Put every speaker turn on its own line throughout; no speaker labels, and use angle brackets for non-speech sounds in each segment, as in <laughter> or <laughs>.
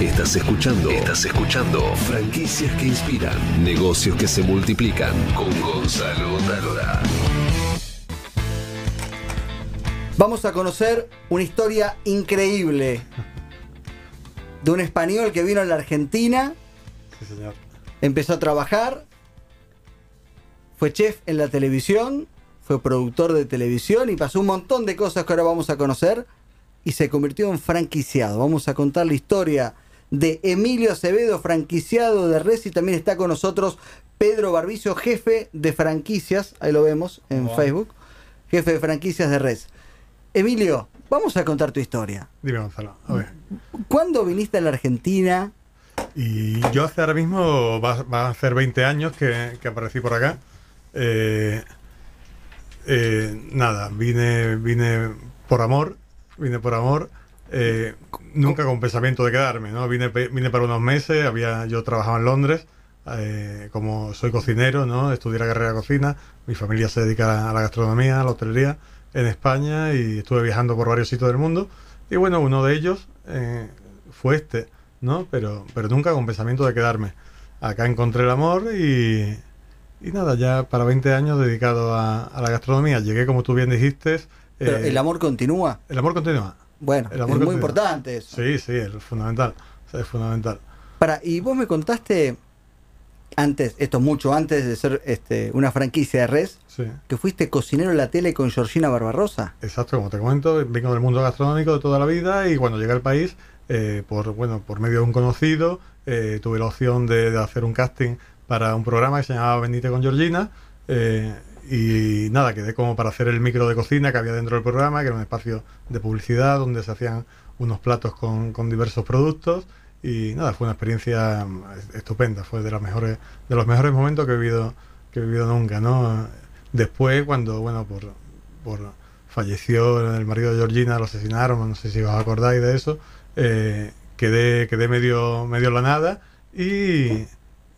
Estás escuchando. Estás escuchando. Franquicias que inspiran. Negocios que se multiplican. Con Gonzalo Talora.
Vamos a conocer una historia increíble de un español que vino a la Argentina,
Sí, señor.
empezó a trabajar, fue chef en la televisión, fue productor de televisión y pasó un montón de cosas que ahora vamos a conocer y se convirtió en franquiciado. Vamos a contar la historia de Emilio Acevedo, franquiciado de Res y también está con nosotros Pedro Barbicio, jefe de franquicias, ahí lo vemos en. Facebook, jefe de franquicias de Res. Emilio, vamos a contar tu historia.
Dime, Gonzalo. A ver.
¿Cuándo viniste a la Argentina?
Y yo hace ahora mismo, va, va a hacer 20 años que, que aparecí por acá. Eh, eh, nada, vine, vine por amor, vine por amor. Eh, nunca con pensamiento de quedarme, ¿no? Vine, vine para unos meses, había, yo trabajaba en Londres, eh, como soy cocinero, ¿no? Estudié la carrera de cocina, mi familia se dedica a la gastronomía, a la hostelería en España y estuve viajando por varios sitios del mundo. Y bueno, uno de ellos eh, fue este, ¿no? Pero, pero nunca con pensamiento de quedarme. Acá encontré el amor y, y nada, ya para 20 años dedicado a, a la gastronomía. Llegué, como tú bien dijiste.
Pero
eh,
el amor continúa.
el amor continúa.
Bueno,
el
es
amor
muy
continúa.
importante eso.
Sí, sí, es fundamental. Es fundamental.
Para, y vos me contaste antes, esto mucho antes de ser este, una franquicia de res,
Sí.
que fuiste cocinero en la tele con Georgina Barbarosa.
Exacto, como te comento, vengo del mundo gastronómico de toda la vida y cuando llegué al país, eh, por bueno, por medio de un conocido, eh, tuve la opción de, de hacer un casting para un programa que se llamaba Bendite con Georgina. eh, y nada, quedé como para hacer el micro de cocina que había dentro del programa, que era un espacio de publicidad donde se hacían unos platos con, con diversos productos. Y nada, fue una experiencia mm, estupenda, fue de las mejores, de los mejores momentos que he vivido, que he vivido nunca, ¿no? Después, cuando, bueno, por, por falleció el marido de Georgina, lo asesinaron, no sé si os acordáis de eso, eh, quedé, quedé medio, medio la nada y,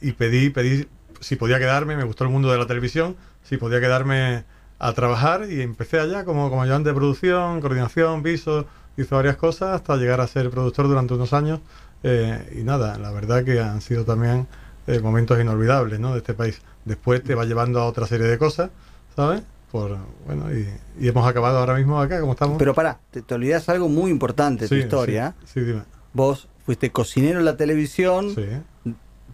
y pedí, pedí si podía quedarme, me gustó el mundo de la televisión, si podía quedarme a trabajar y empecé allá como, como ayudante de producción, coordinación, piso, hice varias cosas hasta llegar a ser productor durante unos años eh, y nada, la verdad que han sido también eh, momentos inolvidables ¿no? de este país. Después te va llevando a otra serie de cosas, ¿sabes? Por, bueno, y, y hemos acabado ahora mismo acá, como estamos.
Pero pará, te, te olvidás algo muy importante de tu historia.
Sí, sí, dime.
Vos fuiste cocinero en la televisión,
Sí,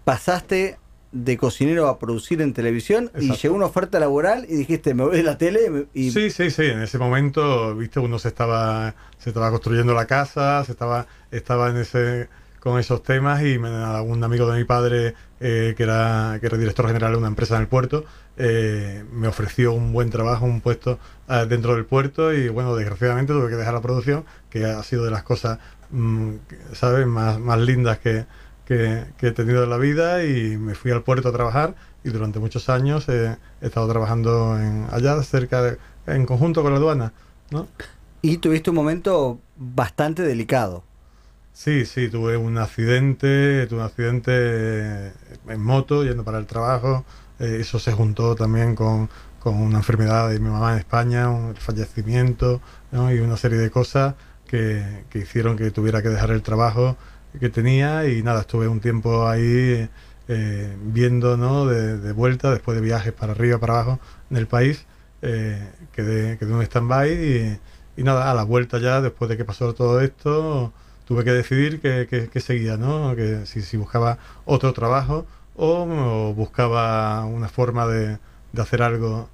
pasaste de cocinero a producir en televisión y llegó una oferta laboral y dijiste, me voy de la tele y
sí, sí, sí. En ese momento, viste, uno se estaba, se estaba construyendo la casa, se estaba, estaba en ese, con esos temas y me, un amigo de mi padre eh, que era, que era director general de una empresa en el puerto, eh, me ofreció un buen trabajo, un puesto eh, dentro del puerto y bueno, desgraciadamente tuve que dejar la producción, que ha sido de las cosas, mm, que, ¿sabes?, más, más lindas que, que, que he tenido en la vida y me fui al puerto a trabajar y durante muchos años eh, he estado trabajando en, allá cerca de, en conjunto con la aduana, ¿no?
y tuviste un momento bastante delicado.
Sí, sí, tuve un accidente, tuve un accidente en moto yendo para el trabajo. eh, eso se juntó también con, con una enfermedad de mi mamá en España, un fallecimiento ¿no? y una serie de cosas que, que hicieron que tuviera que dejar el trabajo que tenía y nada, estuve un tiempo ahí eh, viendo ¿no? de, de vuelta después de viajes para arriba, para abajo en el país. eh, quedé, quedé un stand-by y, y nada, a la vuelta ya, después de que pasó todo esto, tuve que decidir que, que- que seguía, ¿no? Que si, si buscaba otro trabajo o, buscaba una forma de, de hacer algo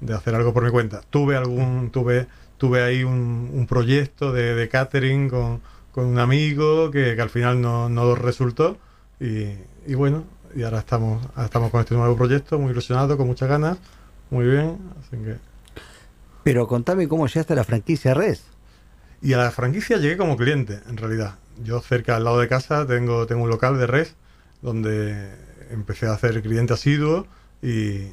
de hacer algo por mi cuenta. Tuve algún tuve tuve ahí un, un proyecto de catering con, con un amigo que, que al final no, no resultó y, y bueno, y ahora estamos ahora estamos con este nuevo proyecto, muy ilusionado, con muchas ganas, muy bien, así que
Pero contame cómo llegaste a la franquicia Res.
Y a la franquicia llegué como cliente, en realidad. Yo cerca al lado de casa tengo, tengo un local de res donde empecé a hacer cliente asiduo y,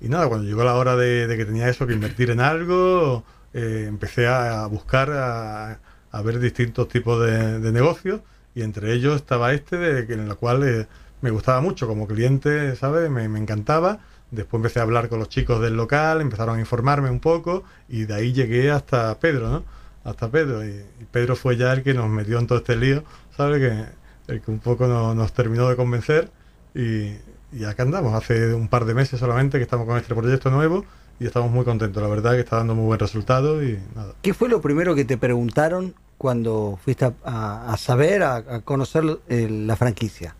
y nada, cuando llegó la hora de, de que tenía eso, que invertir en algo, eh, empecé a, a buscar, a, a ver distintos tipos de, de negocios y entre ellos estaba este, de, en el cual eh, me gustaba mucho como cliente, ¿sabes? Me, me encantaba. Después empecé a hablar con los chicos del local, empezaron a informarme un poco y de ahí llegué hasta Pedro, ¿no? Hasta Pedro. Y, y Pedro fue ya el que nos metió en todo este lío, ¿sabes? Que el que un poco no- nos terminó de convencer y, y acá andamos. Hace un par de meses solamente que estamos con este proyecto nuevo y estamos muy contentos. La verdad que está dando muy buen resultado y nada.
¿Qué fue lo primero que te preguntaron cuando fuiste a, a- a saber, a, a conocer eh, la franquicia?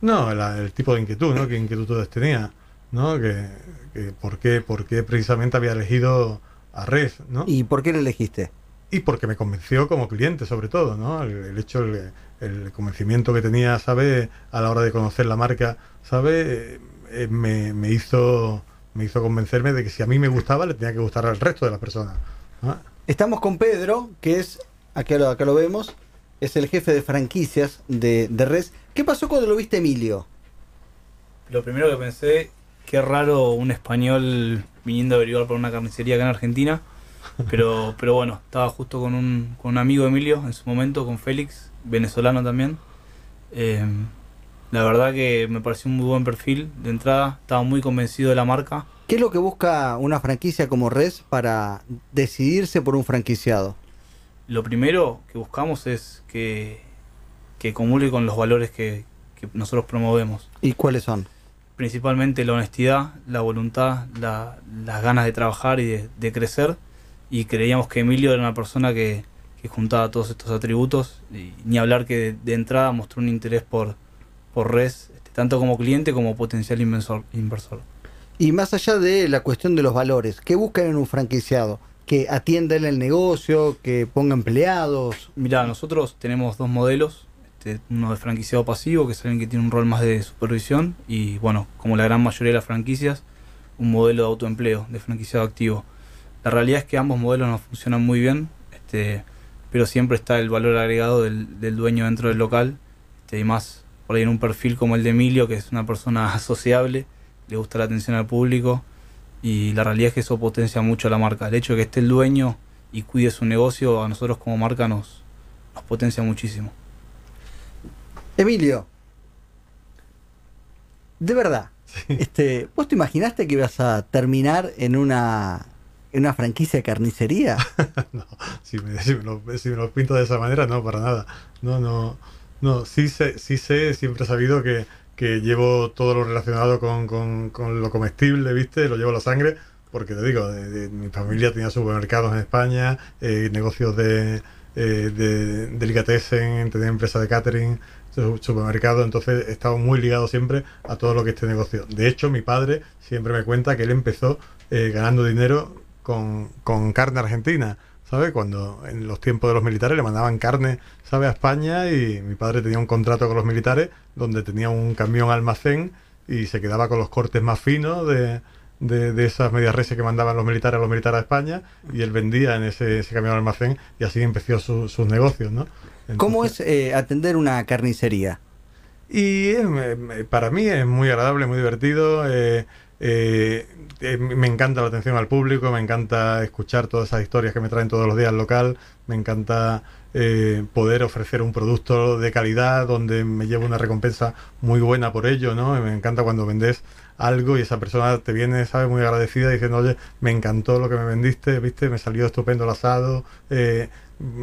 No, la- el tipo de inquietud, ¿no? ¿Qué inquietudes tenía? ¿No? Que, que por, qué, por qué precisamente había elegido a Red, ¿no?
¿Y por qué la elegiste?
y porque me convenció como cliente sobre todo, ¿no? El, el hecho, el, el convencimiento que tenía, ¿sabe? A la hora de conocer la marca, ¿sabe? Eh, me, me hizo me hizo convencerme de que si a mí me gustaba, le tenía que gustar al resto de las personas. ¿no?
Estamos con Pedro, que es, acá lo, acá lo vemos, es el jefe de franquicias de, de Res. ¿Qué pasó cuando lo viste Emilio?
Lo primero que pensé, qué raro un español viniendo a averiguar por una carnicería acá en Argentina. Pero, <laughs> pero bueno, estaba justo con un, con un amigo de Emilio en su momento, con Félix, venezolano también. Eh, la verdad que me pareció un muy buen perfil de entrada, estaba muy convencido de la marca.
¿Qué es lo que busca una franquicia como Res para decidirse por un franquiciado?
Lo primero que buscamos es que, que comulgue con los valores que, que nosotros promovemos.
¿Y cuáles son?
principalmente la honestidad, la voluntad, la- las ganas de trabajar y de, de crecer. Y creíamos que Emilio era una persona que, que juntaba todos estos atributos. Y ni hablar que de, de entrada mostró un interés por, por Res, este, tanto como cliente como potencial inversor. inversor.
Y más allá de la cuestión de los valores, ¿qué buscan en un franquiciado? Que atienda él el negocio, que ponga empleados.
Mirá, nosotros tenemos dos modelos. Este, uno de franquiciado pasivo, que alguien que tiene un rol más de supervisión. Y bueno, como la gran mayoría de las franquicias, un modelo de autoempleo, de franquiciado activo. La realidad es que ambos modelos no funcionan muy bien, este, pero siempre está el valor agregado del, del dueño dentro del local. Este, y más por ahí en un perfil como el de Emilio, que es una persona <laughs> sociable, le gusta la atención al público. Y la realidad es que eso potencia mucho a la marca. El hecho de que esté el dueño y cuide su negocio, a nosotros como marca nos, nos potencia muchísimo.
Emilio, de verdad, este, ¿vos te imaginaste que ibas a terminar en una, en una franquicia de carnicería? <laughs>
no, si me, si me lo, si me lo pinto de esa manera, no, para nada. No, no, no, sí sé, sí sé, siempre he sabido que, que llevo todo lo relacionado con, con, lo comestible, ¿viste? Lo llevo a la sangre, porque te digo, mi familia tenía supermercados en España, eh, negocios de, eh, de tenía empresa de catering, su- supermercado, entonces he estado muy ligado siempre a todo lo que es este negocio. De hecho, mi padre siempre me cuenta que él empezó eh, ganando dinero con, con carne argentina, ¿sabes? Cuando en los tiempos de los militares le mandaban carne, ¿sabes? A España y mi padre tenía un contrato con los militares donde tenía un camión almacén y se quedaba con los cortes más finos de, de, de esas medias reses que mandaban los militares a los militares a España y él vendía en ese, ese camión almacén y así empezó su- sus negocios, ¿no?
¿Cómo es eh, atender una carnicería?
y es, me- para mí es muy agradable, muy divertido. eh, eh, eh, me encanta la atención al público, me encanta escuchar todas esas historias que me traen todos los días al local, me encanta eh, poder ofrecer un producto de calidad donde me llevo una recompensa muy buena por ello, ¿no? Me encanta cuando vendes algo y esa persona te viene, ¿sabes? Muy agradecida diciendo, oye, me encantó lo que me vendiste, ¿viste? Me salió estupendo el asado,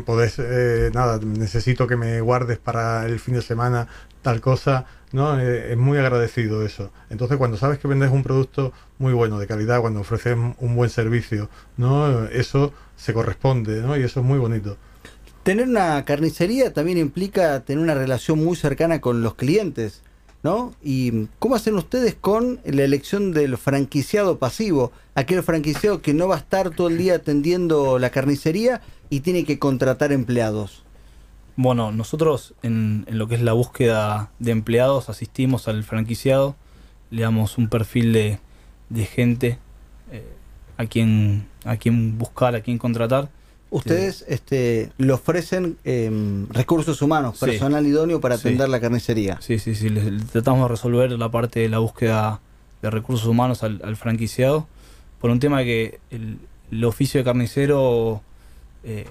podés, eh, nada, necesito que me guardes para el fin de semana tal cosa, ¿no? Eh, es muy agradecido eso. Entonces, cuando sabes que vendes un producto muy bueno, de calidad, cuando ofreces un buen servicio, ¿no? Eso se corresponde, ¿no? Y eso es muy bonito.
Tener una carnicería también implica tener una relación muy cercana con los clientes, ¿no? ¿Y cómo hacen ustedes con la elección del franquiciado pasivo? Aquel franquiciado que no va a estar todo el día atendiendo la carnicería y tiene que contratar empleados.
Bueno, nosotros en, en lo que es la búsqueda de empleados asistimos al franquiciado, le damos un perfil de, de gente eh, a quien a quien buscar, a quien contratar.
Ustedes este, le ofrecen em, recursos humanos,
Sí.
personal idóneo para
Sí.
atender la carnicería.
Sí, sí, sí, les tratamos de resolver la parte de la búsqueda de recursos humanos al, al franquiciado por un tema que el, el oficio de carnicero, eh,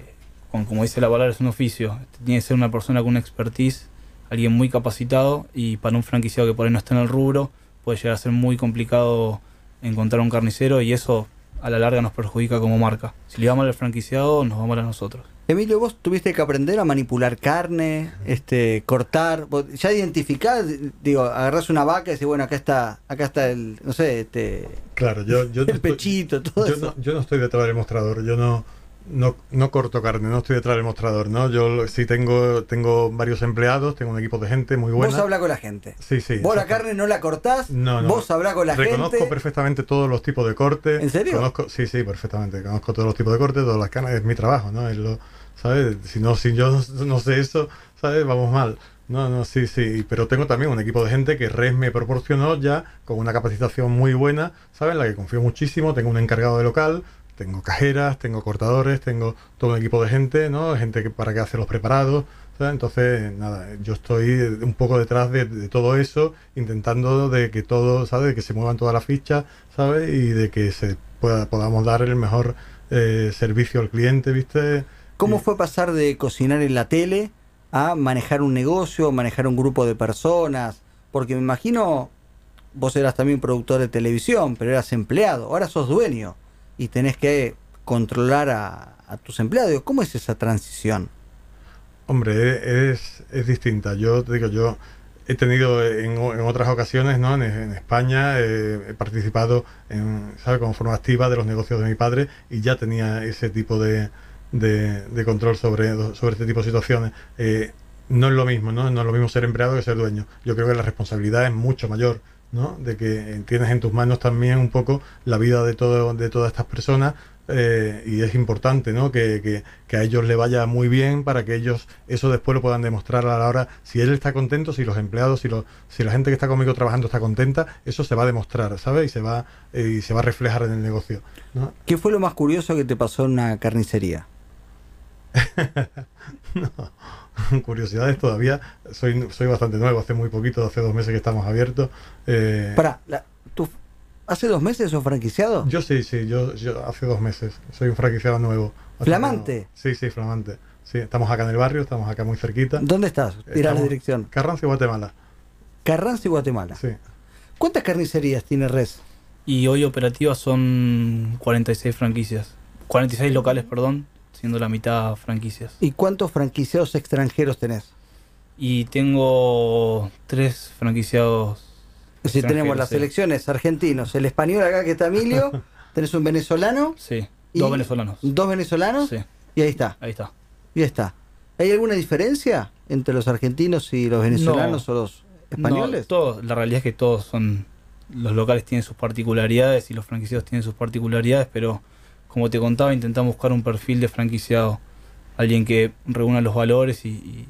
con- como dice la palabra, es un oficio. Tiene que ser una persona con una expertise, alguien muy capacitado y para un franquiciado que por ahí no está en el rubro puede llegar a ser muy complicado encontrar un carnicero y eso a la larga nos perjudica como marca. Si le va mal al franquiciado, nos va mal a nosotros.
Emilio, vos tuviste que aprender a manipular carne, este, cortar, vos ya identificar, digo, agarrás una vaca y decís, bueno, acá está, acá está el, no sé, este,
Claro, yo, yo <laughs> no
el
estoy-
pechito, todo
yo
eso.
no, yo no estoy detrás del mostrador, yo no, no, no corto carne, no estoy detrás del mostrador, ¿no? Yo sí tengo, tengo varios empleados, tengo un equipo de gente muy buena.
Vos hablás con la gente.
Sí, sí.
Vos la carne no la cortás,
No, no.
vos hablás con la
Reconozco
gente.
perfectamente todos los tipos de corte.
¿En serio?
Conozco, sí, sí, perfectamente. Conozco todos los tipos de corte, todas las canas. Es mi trabajo, ¿no? Es lo, ¿Sabes? Si no, si yo no, <laughs> no sé eso, ¿sabes? Vamos mal. No, no, sí, sí. Pero tengo también un equipo de gente que Res me proporcionó ya con una capacitación muy buena, ¿sabes? En la que confío muchísimo. Tengo un encargado de local, tengo cajeras, tengo cortadores, tengo todo un equipo de gente, ¿no? Gente que para que hace los preparados. ¿sabes? Entonces, nada, yo estoy un poco detrás de, de todo eso, intentando de que todo, ¿sabes? De que se muevan todas las fichas, ¿sabes? Y de que se pueda, podamos dar el mejor eh, servicio al cliente, ¿viste?
¿Cómo fue pasar de cocinar en la tele a manejar un negocio, manejar un grupo de personas? Porque me imagino, vos eras también productor de televisión, pero eras empleado, ahora sos dueño y tenés que controlar a, tus empleados. ¿Cómo es esa transición?
Hombre, e- es, es distinta. Yo te digo, yo he tenido en, en otras ocasiones, ¿no? En, España eh, he participado en, ¿sabes? Como forma activa de los negocios de mi padre y ya tenía ese tipo de, de, de control sobre, sobre este tipo de situaciones. Eh, no es lo mismo, ¿no? No es lo mismo ser empleado que ser dueño. Yo creo que la responsabilidad es mucho mayor, ¿no? De que tienes en tus manos también un poco la vida de, todo, de todas estas personas eh, y es importante, ¿no? Que, que- que a ellos le vaya muy bien para que ellos eso después lo puedan demostrar a la hora. Si él está contento, si los empleados, si, los, si la gente que está conmigo trabajando está contenta, eso se va a demostrar, ¿sabes? Y se va, eh, y se va a reflejar en el negocio, ¿no?
¿Qué fue lo más curioso que te pasó en una carnicería? <laughs>
Curiosidades todavía, soy, soy bastante nuevo, hace muy poquito, hace dos meses que estamos abiertos. eh,
Pará, la- ¿tú hace dos meses sos franquiciado?
Yo sí, sí, yo, yo hace dos meses. Soy un franquiciado nuevo.
¿Flamante?
nuevo. Sí, sí, flamante. Sí, estamos acá en el barrio, estamos acá muy cerquita.
¿Dónde estás? Tira la dirección.
Carranza y Guatemala.
Carranza y Guatemala.
Sí.
¿Cuántas carnicerías tiene Res?
Y hoy operativas son 46 franquicias. 46 locales, perdón, siendo la mitad franquicias.
¿Y cuántos franquiciados extranjeros tenés?
Y tengo tres franquiciados.
Si tenemos las
sí.
selecciones argentinos, el español acá que está Emilio, <laughs> tenés un venezolano,
Sí, dos venezolanos.
dos venezolanos
Sí,
y ahí está,
ahí está.
y ahí está. ¿Hay alguna diferencia entre los argentinos y los venezolanos o los españoles?
No, todos, la realidad es que todos son. Los locales tienen sus particularidades y los franquiciados tienen sus particularidades, pero como te contaba, intentamos buscar un perfil de franquiciado. Alguien que reúna los valores y, y,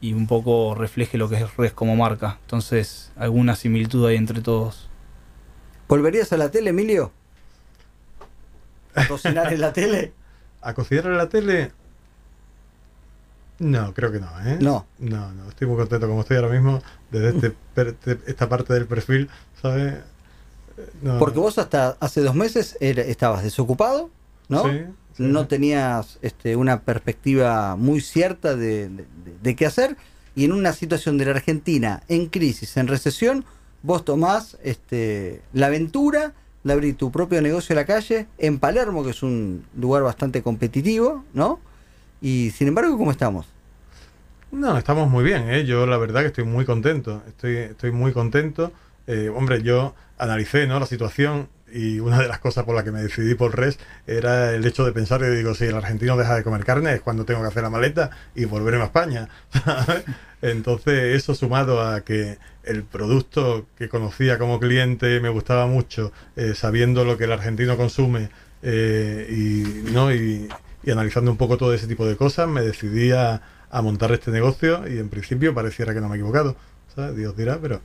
y un poco refleje lo que es Res como marca. Entonces, alguna similitud hay entre todos.
¿Volverías a la tele, Emilio? ¿A cocinar en la <laughs> tele?
¿A cocinar en la tele? No, creo que no, ¿eh?
No.
No, no, estoy muy contento como estoy ahora mismo, desde este, <laughs> per- te- esta parte del perfil, ¿sabes? No,
Porque vos hasta hace dos meses era- estabas desocupado, ¿no?
Sí, sí,
no tenías este, una perspectiva muy cierta de, de- de qué hacer y en una situación de la Argentina en crisis, en recesión, vos tomás este, la aventura de abrir tu propio negocio en la calle, en Palermo, que es un lugar bastante competitivo, ¿no? Y sin embargo, ¿cómo estamos?
No, estamos muy bien, ¿eh? Yo la verdad que estoy muy contento, estoy, estoy muy contento. Eh, hombre, yo analicé ¿no? la situación y una de las cosas por las que me decidí por Res era el hecho de pensar que digo, si el argentino deja de comer carne es cuando tengo que hacer la maleta y volverme a España. <laughs> Entonces eso sumado a que el producto que conocía como cliente me gustaba mucho, eh, sabiendo lo que el argentino consume eh, y, ¿no? y, analizando un poco todo ese tipo de cosas, me decidí a, montar este negocio y en principio pareciera que no me he equivocado. Dios dirá, pero...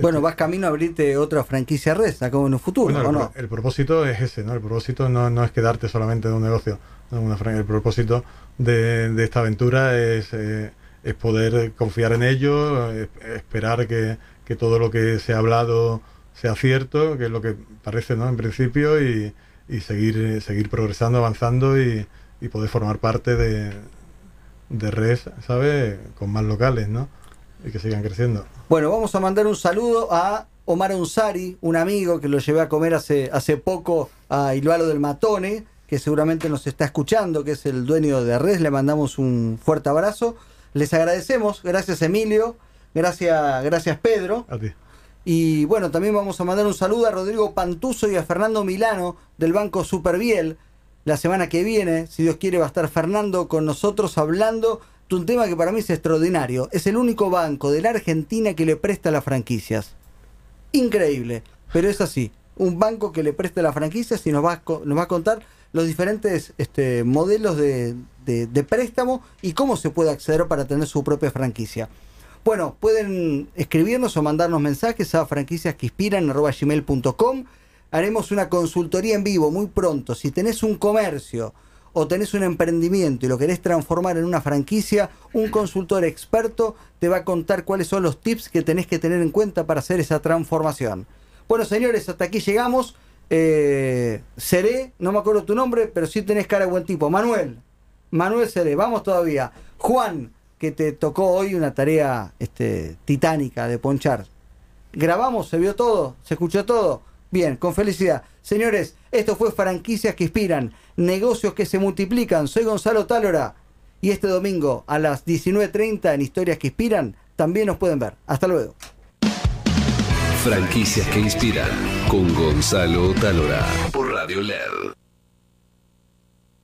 Bueno, vas camino a abrirte otra franquicia red, acá en un futuro,
Bueno,
¿o
el,
no?
pro- el propósito es ese, ¿no? El propósito no, no es quedarte solamente en un negocio. ¿no? Una el propósito de, de esta aventura es, eh, es poder confiar en ello, eh, esperar que, que todo lo que se ha hablado sea cierto, que es lo que parece, ¿no? En principio, y, y seguir, seguir progresando, avanzando y, y poder formar parte de, de RES, ¿sabes? Con más locales, ¿no? Y que sigan creciendo.
Bueno, vamos a mandar un saludo a Omar Unsari, un amigo que lo llevé a comer hace, hace poco a Ilualo del Matone, que seguramente nos está escuchando, que es el dueño de Res, le mandamos un fuerte abrazo. Les agradecemos, gracias Emilio, gracias, gracias Pedro.
A ti.
Y bueno, también vamos a mandar un saludo a Rodrigo Pantuso y a Fernando Milano del Banco Superviel. La semana que viene, si Dios quiere, va a estar Fernando con nosotros hablando un tema que para mí es extraordinario. Es el único banco de la Argentina que le presta las franquicias. Increíble, pero es así. Un banco que le presta las franquicias y nos va a, nos va a contar los diferentes este, modelos de, préstamo y cómo se puede acceder para tener su propia franquicia. Bueno, pueden escribirnos o mandarnos mensajes a franquiciasqueinspiran.gmail.com Haremos una consultoría en vivo muy pronto. Si tenés un comercio o tenés un emprendimiento y lo querés transformar en una franquicia, un consultor experto te va a contar cuáles son los tips que tenés que tener en cuenta para hacer esa transformación. Bueno, señores, hasta aquí llegamos. Eh, Seré, no me acuerdo tu nombre, pero sí tenés cara de buen tipo. Manuel, Manuel Seré, vamos todavía. Juan, que te tocó hoy una tarea este, titánica de ponchar. ¿Grabamos? ¿Se vio todo? ¿Se escuchó todo? Bien, con felicidad. Señores, esto fue Franquicias que Inspiran, negocios que se multiplican. Soy Gonzalo Tálora y este domingo a las 19.30 en Historias que Inspiran también nos pueden ver. Hasta luego.
Franquicias que inspiran con Gonzalo Talora por Radio LED.